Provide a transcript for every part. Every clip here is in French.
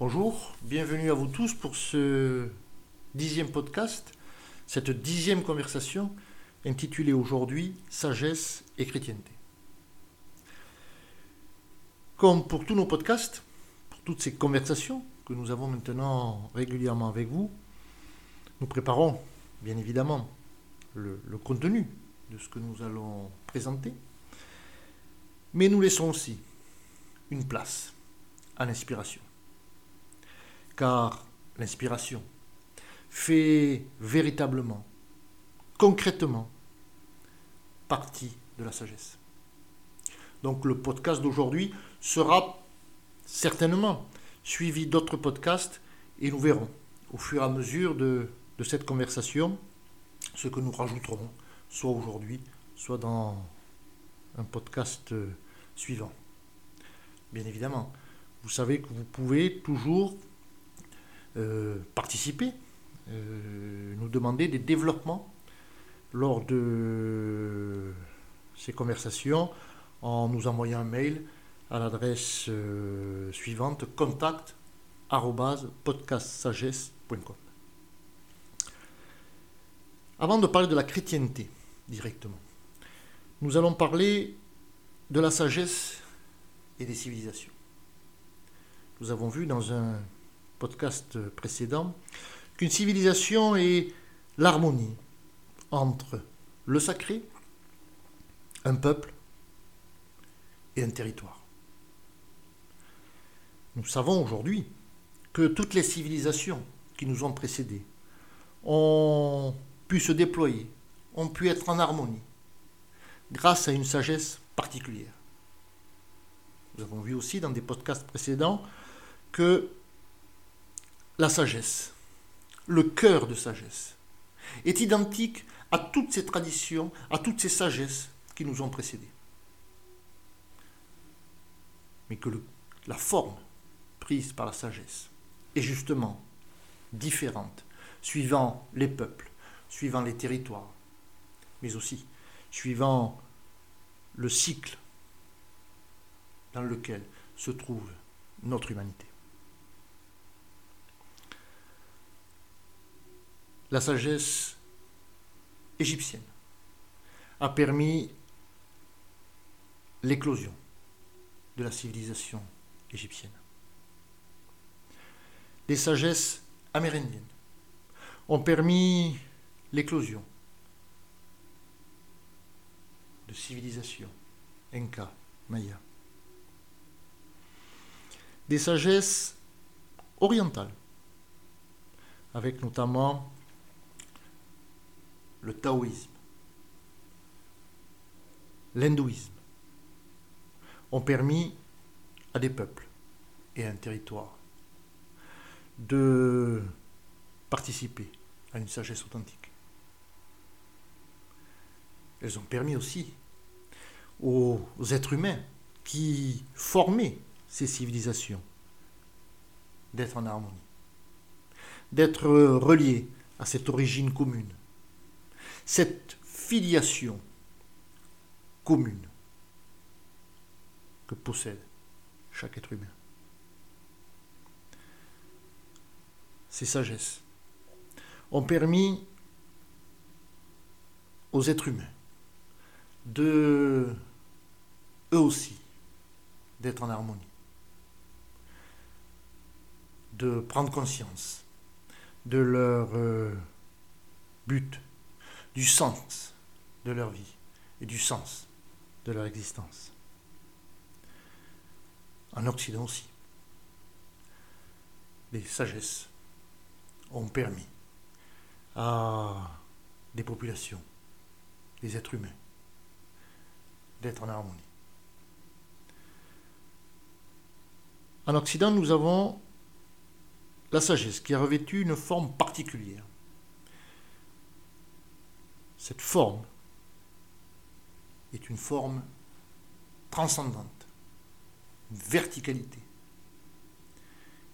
Bonjour, bienvenue à vous tous pour ce dixième podcast, cette dixième conversation intitulée aujourd'hui Sagesse et chrétienté. Comme pour tous nos podcasts, pour toutes ces conversations que nous avons maintenant régulièrement avec vous, nous préparons bien évidemment le, contenu de ce que nous allons présenter, mais nous laissons aussi une place à l'inspiration. Car l'inspiration fait véritablement, concrètement, partie de la sagesse. Donc le podcast d'aujourd'hui sera certainement suivi d'autres podcasts et nous verrons au fur et à mesure de, cette conversation ce que nous rajouterons, soit aujourd'hui, soit dans un podcast suivant. Bien évidemment, vous savez que vous pouvez toujours euh, participer, euh, nous demander des développements lors de ces conversations en nous envoyant un mail à l'adresse euh, suivante contact podcastsagesse.com. Avant de parler de la chrétienté directement, nous allons parler de la sagesse et des civilisations. Nous avons vu dans un podcast précédent qu'une civilisation est l'harmonie entre le sacré, un peuple et un territoire. Nous savons aujourd'hui que toutes les civilisations qui nous ont précédés ont pu se déployer, ont pu être en harmonie, grâce à une sagesse particulière. Nous avons vu aussi dans des podcasts précédents que la sagesse, le cœur de sagesse, est identique à toutes ces traditions, à toutes ces sagesses qui nous ont précédés. Mais que la forme prise par la sagesse est justement différente, suivant les peuples, suivant les territoires, mais aussi suivant le cycle dans lequel se trouve notre humanité. La sagesse égyptienne a permis l'éclosion de la civilisation égyptienne. Les sagesses amérindiennes ont permis l'éclosion de civilisations Inca, Maya des sagesses orientales, avec notamment le taoïsme, l'hindouisme, ont permis à des peuples et à un territoire de participer à une sagesse authentique. Elles ont permis aussi aux êtres humains qui formaient ces civilisations, d'être en harmonie, d'être reliés à cette origine commune, cette filiation commune que possède chaque être humain. Ces sagesses ont permis aux êtres humains de, eux aussi, d'être en harmonie de prendre conscience de leur euh, but, du sens de leur vie et du sens de leur existence. En Occident aussi, les sagesses ont permis à des populations, des êtres humains, d'être en harmonie. En Occident, nous avons la sagesse qui a revêtu une forme particulière. Cette forme est une forme transcendante, une verticalité,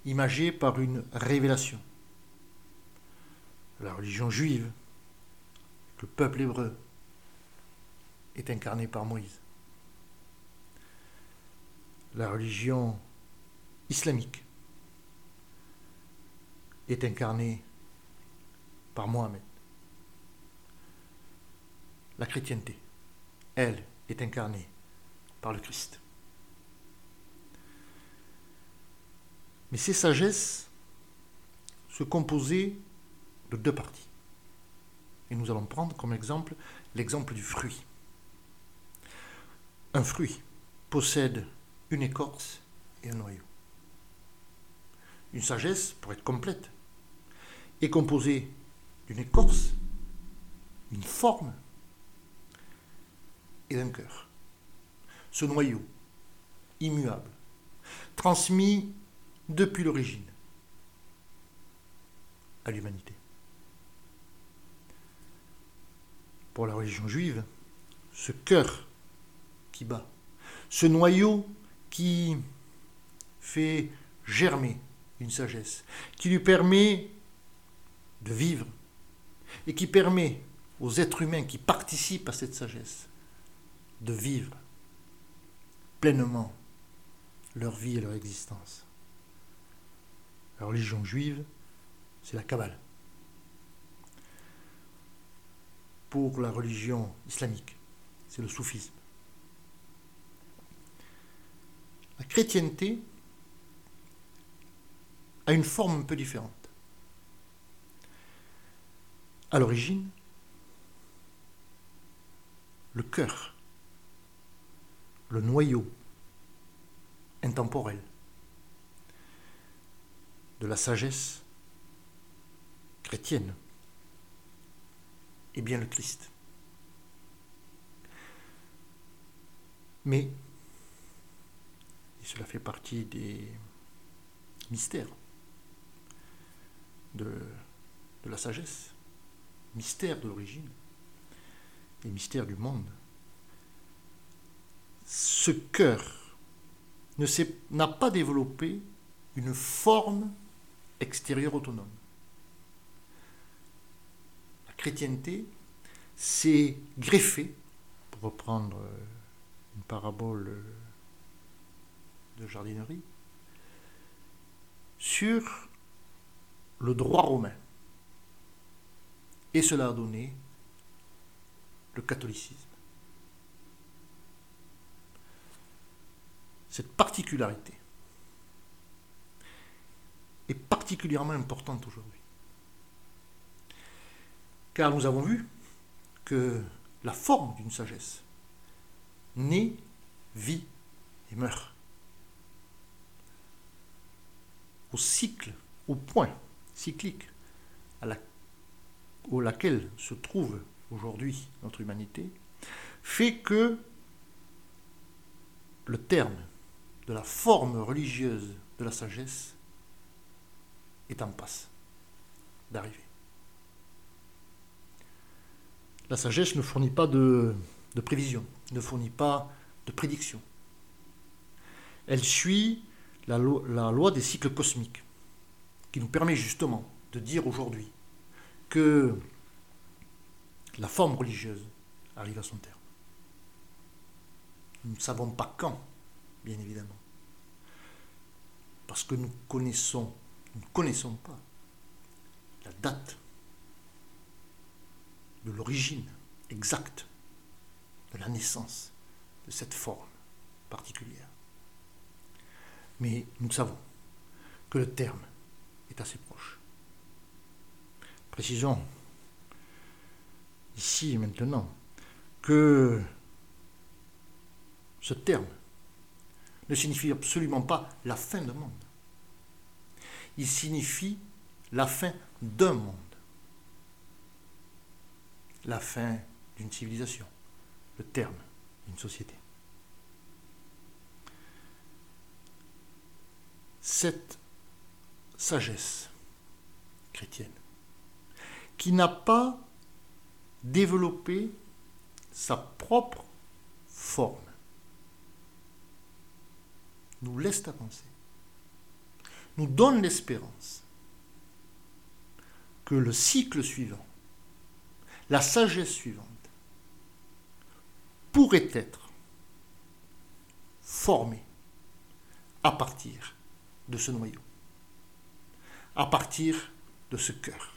imagée par une révélation. La religion juive, le peuple hébreu, est incarné par Moïse. La religion islamique est incarné par Mohamed. La chrétienté, elle, est incarnée par le Christ. Mais ces sagesses se composaient de deux parties. Et nous allons prendre comme exemple l'exemple du fruit. Un fruit possède une écorce et un noyau. Une sagesse, pour être complète, est composée d'une écorce, d'une forme et d'un cœur. Ce noyau, immuable, transmis depuis l'origine à l'humanité. Pour la religion juive, ce cœur qui bat, ce noyau qui fait germer une sagesse, qui lui permet de vivre et qui permet aux êtres humains qui participent à cette sagesse de vivre pleinement leur vie et leur existence. La religion juive, c'est la Kabbale. Pour la religion islamique, c'est le soufisme. La chrétienté a une forme un peu différente. À l'origine, le cœur, le noyau intemporel de la sagesse chrétienne est bien le Christ. Mais, et cela fait partie des mystères de, de la sagesse, mystère de l'origine, les mystères du monde, ce cœur n'a pas développé une forme extérieure autonome. La chrétienté s'est greffée, pour reprendre une parabole de jardinerie, sur le droit romain. Et cela a donné le catholicisme. Cette particularité est particulièrement importante aujourd'hui. Car nous avons vu que la forme d'une sagesse naît, vit et meurt. Au cycle, au point cyclique à, la, laquelle se trouve aujourd'hui notre humanité, fait que le terme de la forme religieuse de la sagesse est en passe d'arriver. La sagesse ne fournit pas de, prévision, ne fournit pas de prédiction. Elle suit la loi des cycles cosmiques qui nous permet justement de dire aujourd'hui que la forme religieuse arrive à son terme. Nous ne savons pas quand, bien évidemment. Parce que nous connaissons, nous ne connaissons pas la date de l'origine exacte de la naissance de cette forme particulière. Mais nous savons que le terme est assez proche. Précisons ici et maintenant que ce terme ne signifie absolument pas la fin du monde. Il signifie la fin d'un monde, la fin d'une civilisation, le terme d'une société. Cette sagesse chrétienne, qui n'a pas développé sa propre forme, nous laisse avancer, nous donne l'espérance que le cycle suivant, la sagesse suivante, pourrait être formée à partir de ce noyau à partir de ce cœur.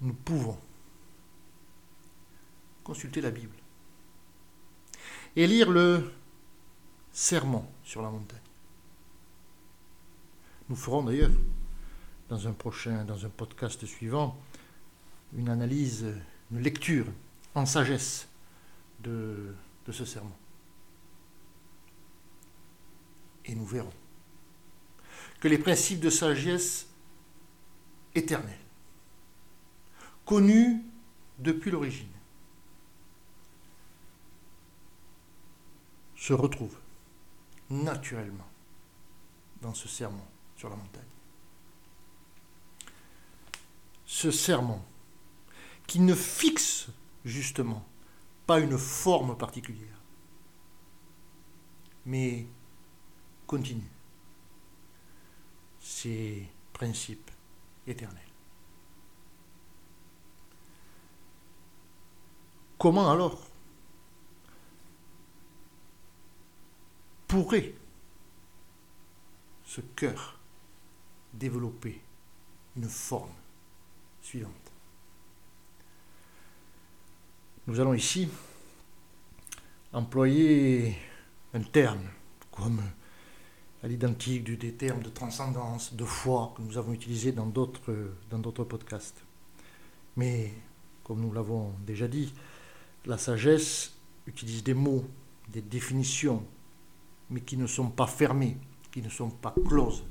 Nous pouvons consulter la Bible et lire le sermon sur la montagne. Nous ferons d'ailleurs dans un prochain, dans un podcast suivant, une analyse, une lecture en sagesse de, de ce sermon. Et nous verrons que les principes de sagesse éternelle, connus depuis l'origine, se retrouvent naturellement dans ce sermon sur la montagne. Ce sermon qui ne fixe justement pas une forme particulière, mais continue ses principes éternels. Comment alors pourrait ce cœur développer une forme suivante Nous allons ici employer un terme comme à l'identique des termes de transcendance, de foi que nous avons utilisés dans d'autres, dans d'autres podcasts. Mais, comme nous l'avons déjà dit, la sagesse utilise des mots, des définitions, mais qui ne sont pas fermées, qui ne sont pas closes.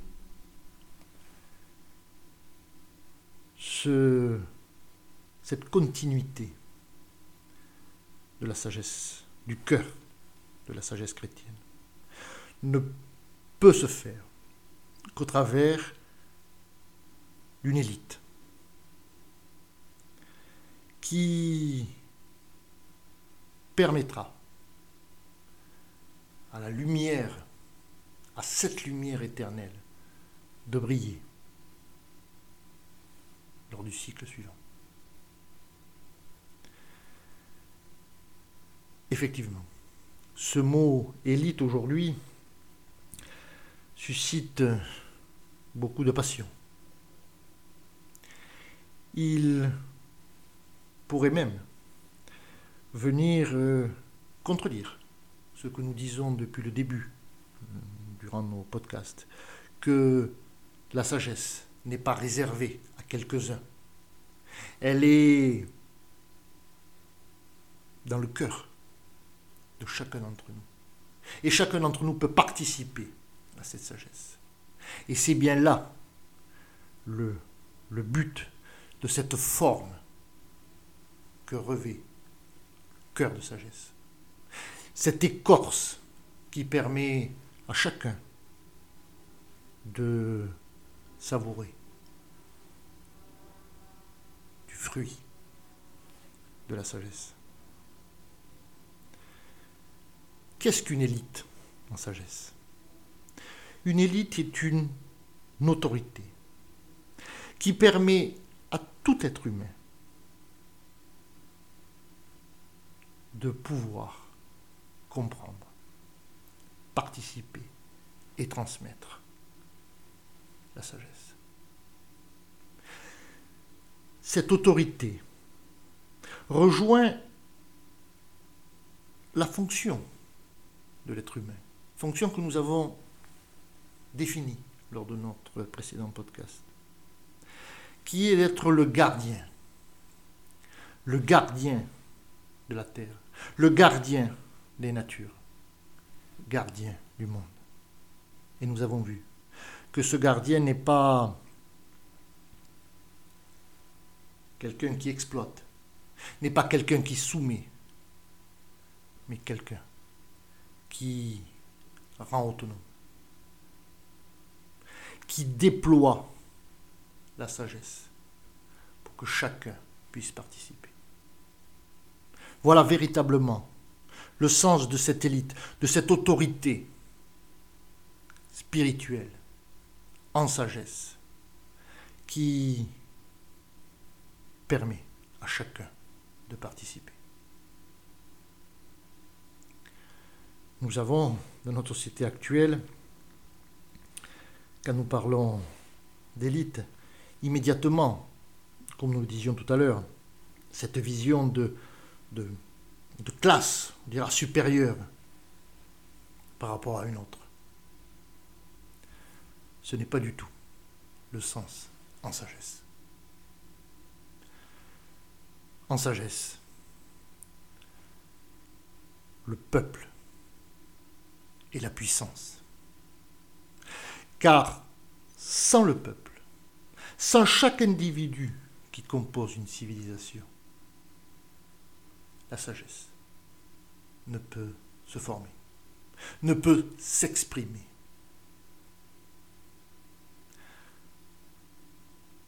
Ce, cette continuité de la sagesse, du cœur de la sagesse chrétienne, ne peut se faire qu'au travers d'une élite qui permettra à la lumière, à cette lumière éternelle, de briller lors du cycle suivant. Effectivement, ce mot élite aujourd'hui suscite beaucoup de passion. Il pourrait même venir euh, contredire ce que nous disons depuis le début, euh, durant nos podcasts, que la sagesse n'est pas réservée à quelques-uns. Elle est dans le cœur de chacun d'entre nous. Et chacun d'entre nous peut participer à cette sagesse. Et c'est bien là le, le but de cette forme que revêt le cœur de sagesse. Cette écorce qui permet à chacun de savourer du fruit de la sagesse. Qu'est-ce qu'une élite en sagesse? Une élite est une autorité qui permet à tout être humain de pouvoir comprendre, participer et transmettre la sagesse. Cette autorité rejoint la fonction de l'être humain, fonction que nous avons défini lors de notre précédent podcast, qui est d'être le gardien, le gardien de la terre, le gardien des natures, gardien du monde. Et nous avons vu que ce gardien n'est pas quelqu'un qui exploite, n'est pas quelqu'un qui soumet, mais quelqu'un qui rend autonome qui déploie la sagesse pour que chacun puisse participer. Voilà véritablement le sens de cette élite, de cette autorité spirituelle en sagesse qui permet à chacun de participer. Nous avons, dans notre société actuelle, quand nous parlons d'élite, immédiatement, comme nous le disions tout à l'heure, cette vision de, de, de classe, on dira supérieure, par rapport à une autre. Ce n'est pas du tout le sens en sagesse. En sagesse, le peuple et la puissance. Car sans le peuple, sans chaque individu qui compose une civilisation, la sagesse ne peut se former, ne peut s'exprimer.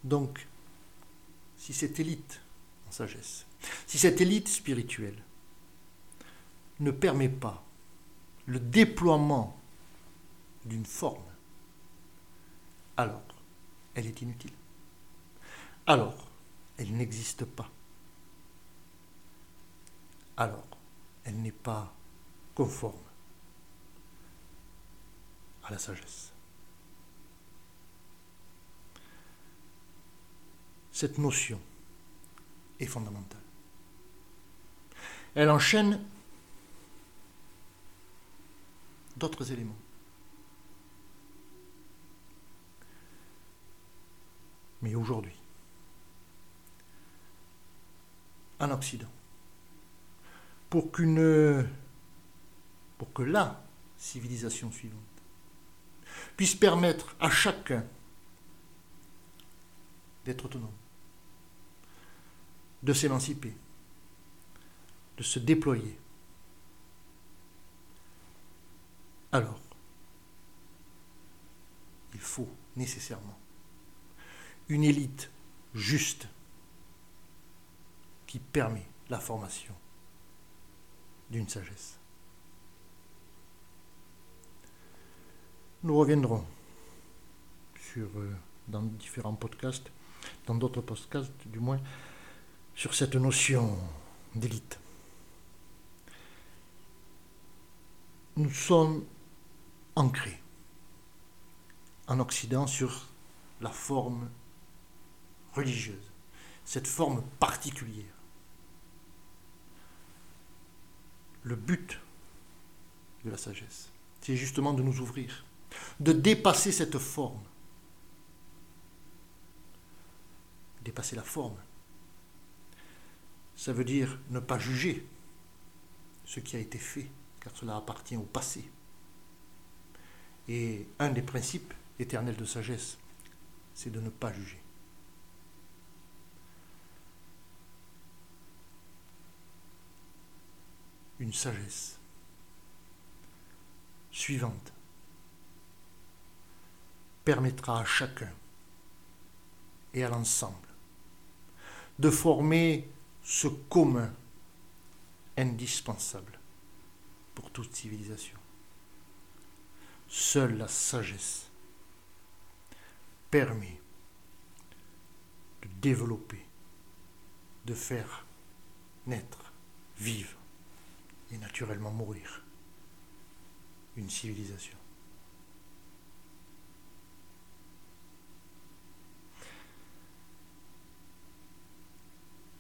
Donc, si cette élite en sagesse, si cette élite spirituelle ne permet pas le déploiement d'une forme, alors elle est inutile. Alors elle n'existe pas. Alors elle n'est pas conforme à la sagesse. Cette notion est fondamentale. Elle enchaîne d'autres éléments. Mais aujourd'hui, en Occident, pour que la civilisation suivante puisse permettre à chacun d'être autonome, de s'émanciper, de se déployer, alors il faut nécessairement une élite juste qui permet la formation d'une sagesse. Nous reviendrons euh, dans différents podcasts, dans d'autres podcasts du moins, sur cette notion d'élite. Nous sommes ancré en Occident sur la forme religieuse, cette forme particulière. Le but de la sagesse, c'est justement de nous ouvrir, de dépasser cette forme. Dépasser la forme, ça veut dire ne pas juger ce qui a été fait, car cela appartient au passé. Et un des principes éternels de sagesse, c'est de ne pas juger. Une sagesse suivante permettra à chacun et à l'ensemble de former ce commun indispensable pour toute civilisation. Seule la sagesse permet de développer, de faire naître, vivre et naturellement mourir une civilisation.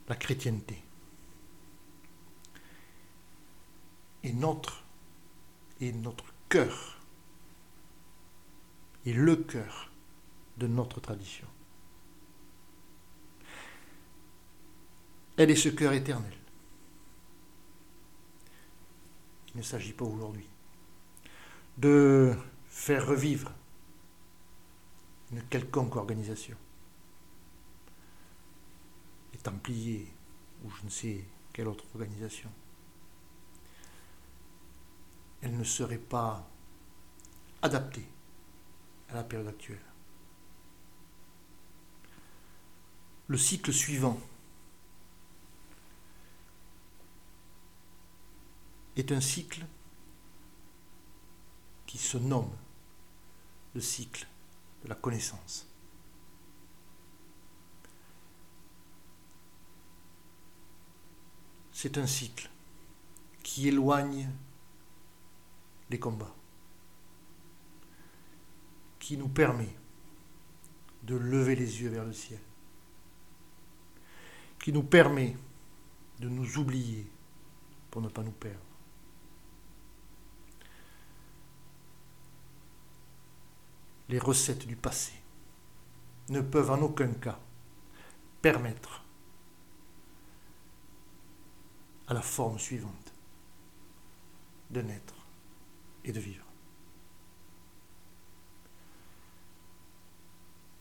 La chrétienté est notre, est notre cœur est le cœur de notre tradition. Elle est ce cœur éternel. Il ne s'agit pas aujourd'hui de faire revivre une quelconque organisation. Les Templiers ou je ne sais quelle autre organisation. Elle ne serait pas adaptée à la période actuelle. Le cycle suivant est un cycle qui se nomme le cycle de la connaissance. C'est un cycle qui éloigne les combats qui nous permet de lever les yeux vers le ciel, qui nous permet de nous oublier pour ne pas nous perdre. Les recettes du passé ne peuvent en aucun cas permettre à la forme suivante de naître et de vivre.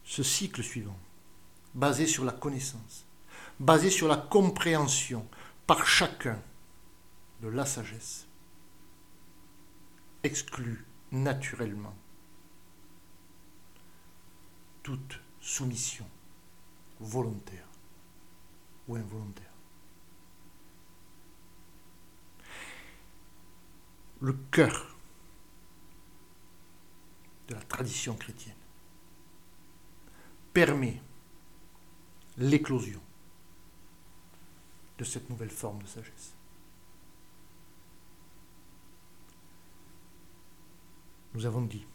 Ce cycle suivant, basé sur la connaissance, basé sur la compréhension par chacun de la sagesse, exclut naturellement toute soumission volontaire ou involontaire. Le cœur de la tradition chrétienne permet l'éclosion de cette nouvelle forme de sagesse. Nous avons dit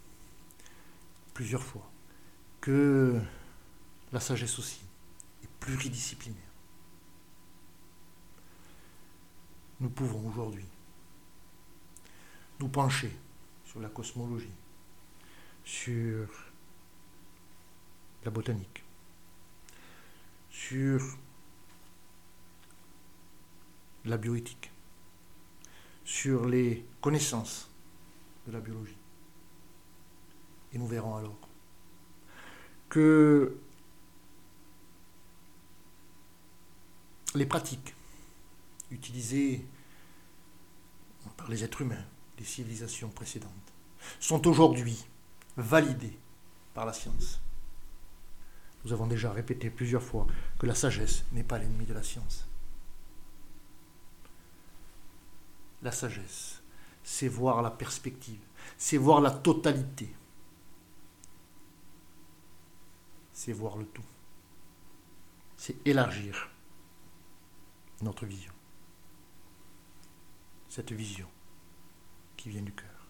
plusieurs fois que la sagesse aussi est pluridisciplinaire. Nous pouvons aujourd'hui nous pencher sur la cosmologie, sur la botanique, sur la bioéthique, sur les connaissances de la biologie. Et nous verrons alors que les pratiques utilisées par les êtres humains des civilisations précédentes sont aujourd'hui validées par la science. Nous avons déjà répété plusieurs fois que la sagesse n'est pas l'ennemi de la science. La sagesse, c'est voir la perspective, c'est voir la totalité, c'est voir le tout, c'est élargir notre vision. Cette vision qui vient du cœur.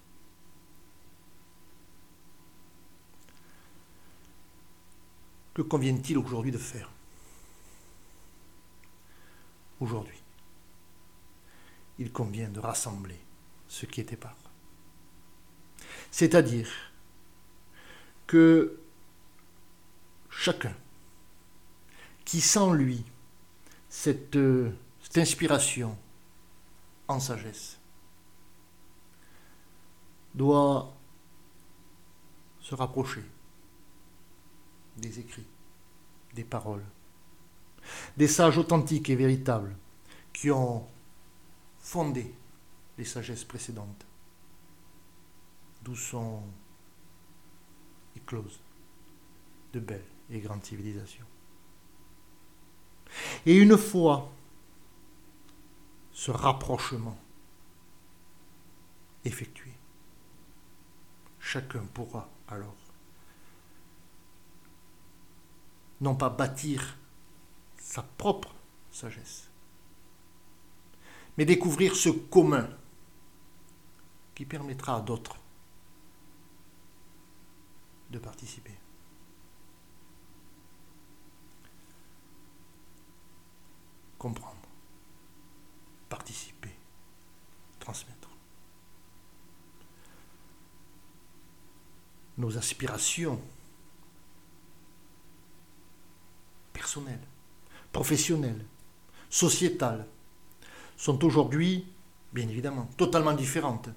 Que convient-il aujourd'hui de faire? Aujourd'hui, il convient de rassembler ce qui était épars. C'est-à-dire que chacun. Qui sent lui cette, cette inspiration en sagesse doit se rapprocher des écrits, des paroles, des sages authentiques et véritables qui ont fondé les sagesses précédentes, d'où sont écloses de belles et grandes civilisations. Et une fois ce rapprochement effectué, chacun pourra alors non pas bâtir sa propre sagesse, mais découvrir ce commun qui permettra à d'autres de participer. Comprendre, participer, transmettre. Nos aspirations personnelles, professionnelles, sociétales, sont aujourd'hui, bien évidemment, totalement différentes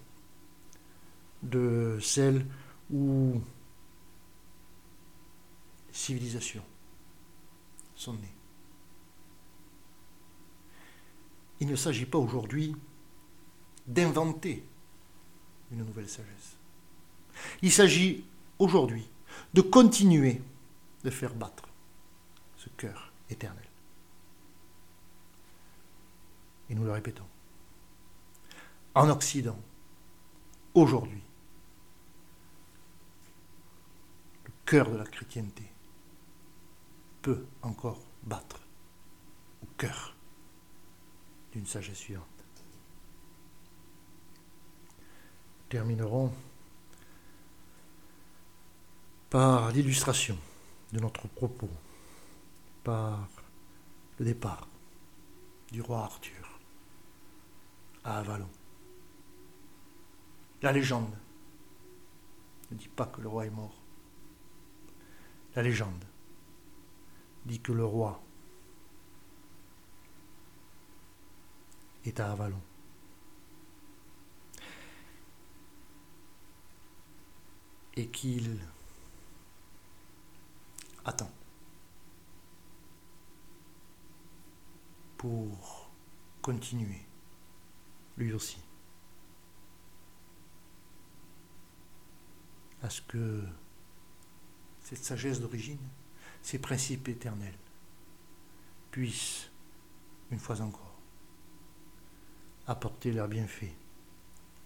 de celles où les civilisations sont nées. Il ne s'agit pas aujourd'hui d'inventer une nouvelle sagesse. Il s'agit aujourd'hui de continuer de faire battre ce cœur éternel. Et nous le répétons. En Occident, aujourd'hui, le cœur de la chrétienté peut encore battre au cœur d'une sagesse suivante. Terminerons par l'illustration de notre propos, par le départ du roi Arthur à Avalon. La légende ne dit pas que le roi est mort. La légende dit que le roi est à Avalon. Et qu'il attend pour continuer, lui aussi, à ce que cette sagesse d'origine, ces principes éternels, puissent, une fois encore, apporter leur bienfait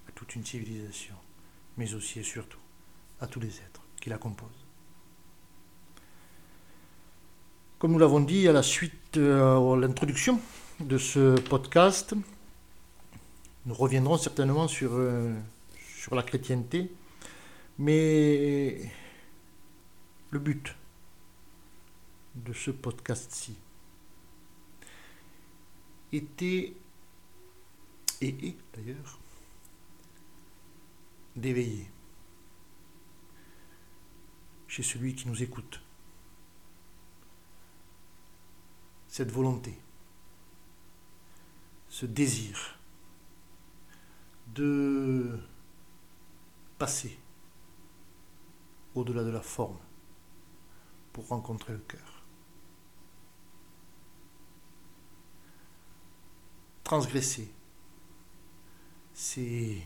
à toute une civilisation, mais aussi et surtout à tous les êtres qui la composent. Comme nous l'avons dit à la suite, euh, à l'introduction de ce podcast, nous reviendrons certainement sur, euh, sur la chrétienté, mais le but de ce podcast-ci était, et d'ailleurs, d'éveiller chez celui qui nous écoute cette volonté, ce désir de passer au-delà de la forme pour rencontrer le cœur. Transgresser ces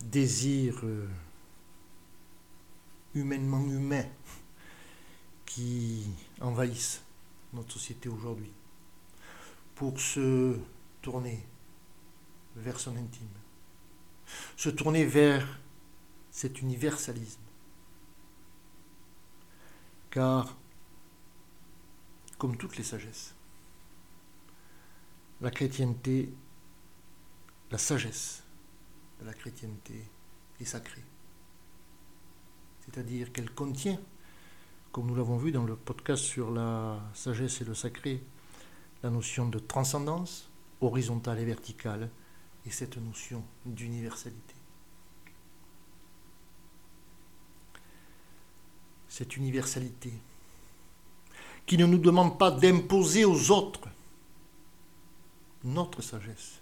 désirs euh, humainement humains qui envahissent notre société aujourd'hui, pour se tourner vers son intime, se tourner vers cet universalisme. Car, comme toutes les sagesses, la chrétienté, la sagesse de la chrétienté est sacrée. C'est-à-dire qu'elle contient comme nous l'avons vu dans le podcast sur la sagesse et le sacré, la notion de transcendance horizontale et verticale et cette notion d'universalité. Cette universalité qui ne nous demande pas d'imposer aux autres notre sagesse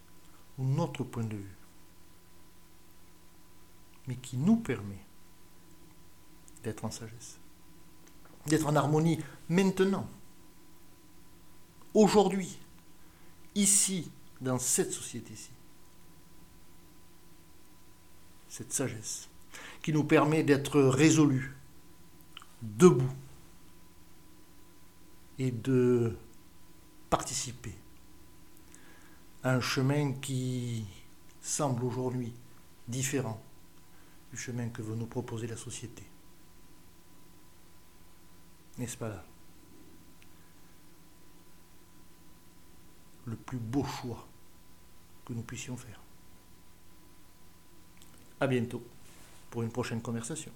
notre point de vue, mais qui nous permet d'être en sagesse d'être en harmonie maintenant, aujourd'hui, ici, dans cette société-ci. Cette sagesse qui nous permet d'être résolus, debout, et de participer un chemin qui semble aujourd'hui différent du chemin que veut nous proposer la société. N'est-ce pas là? Le plus beau choix que nous puissions faire. À bientôt pour une prochaine conversation.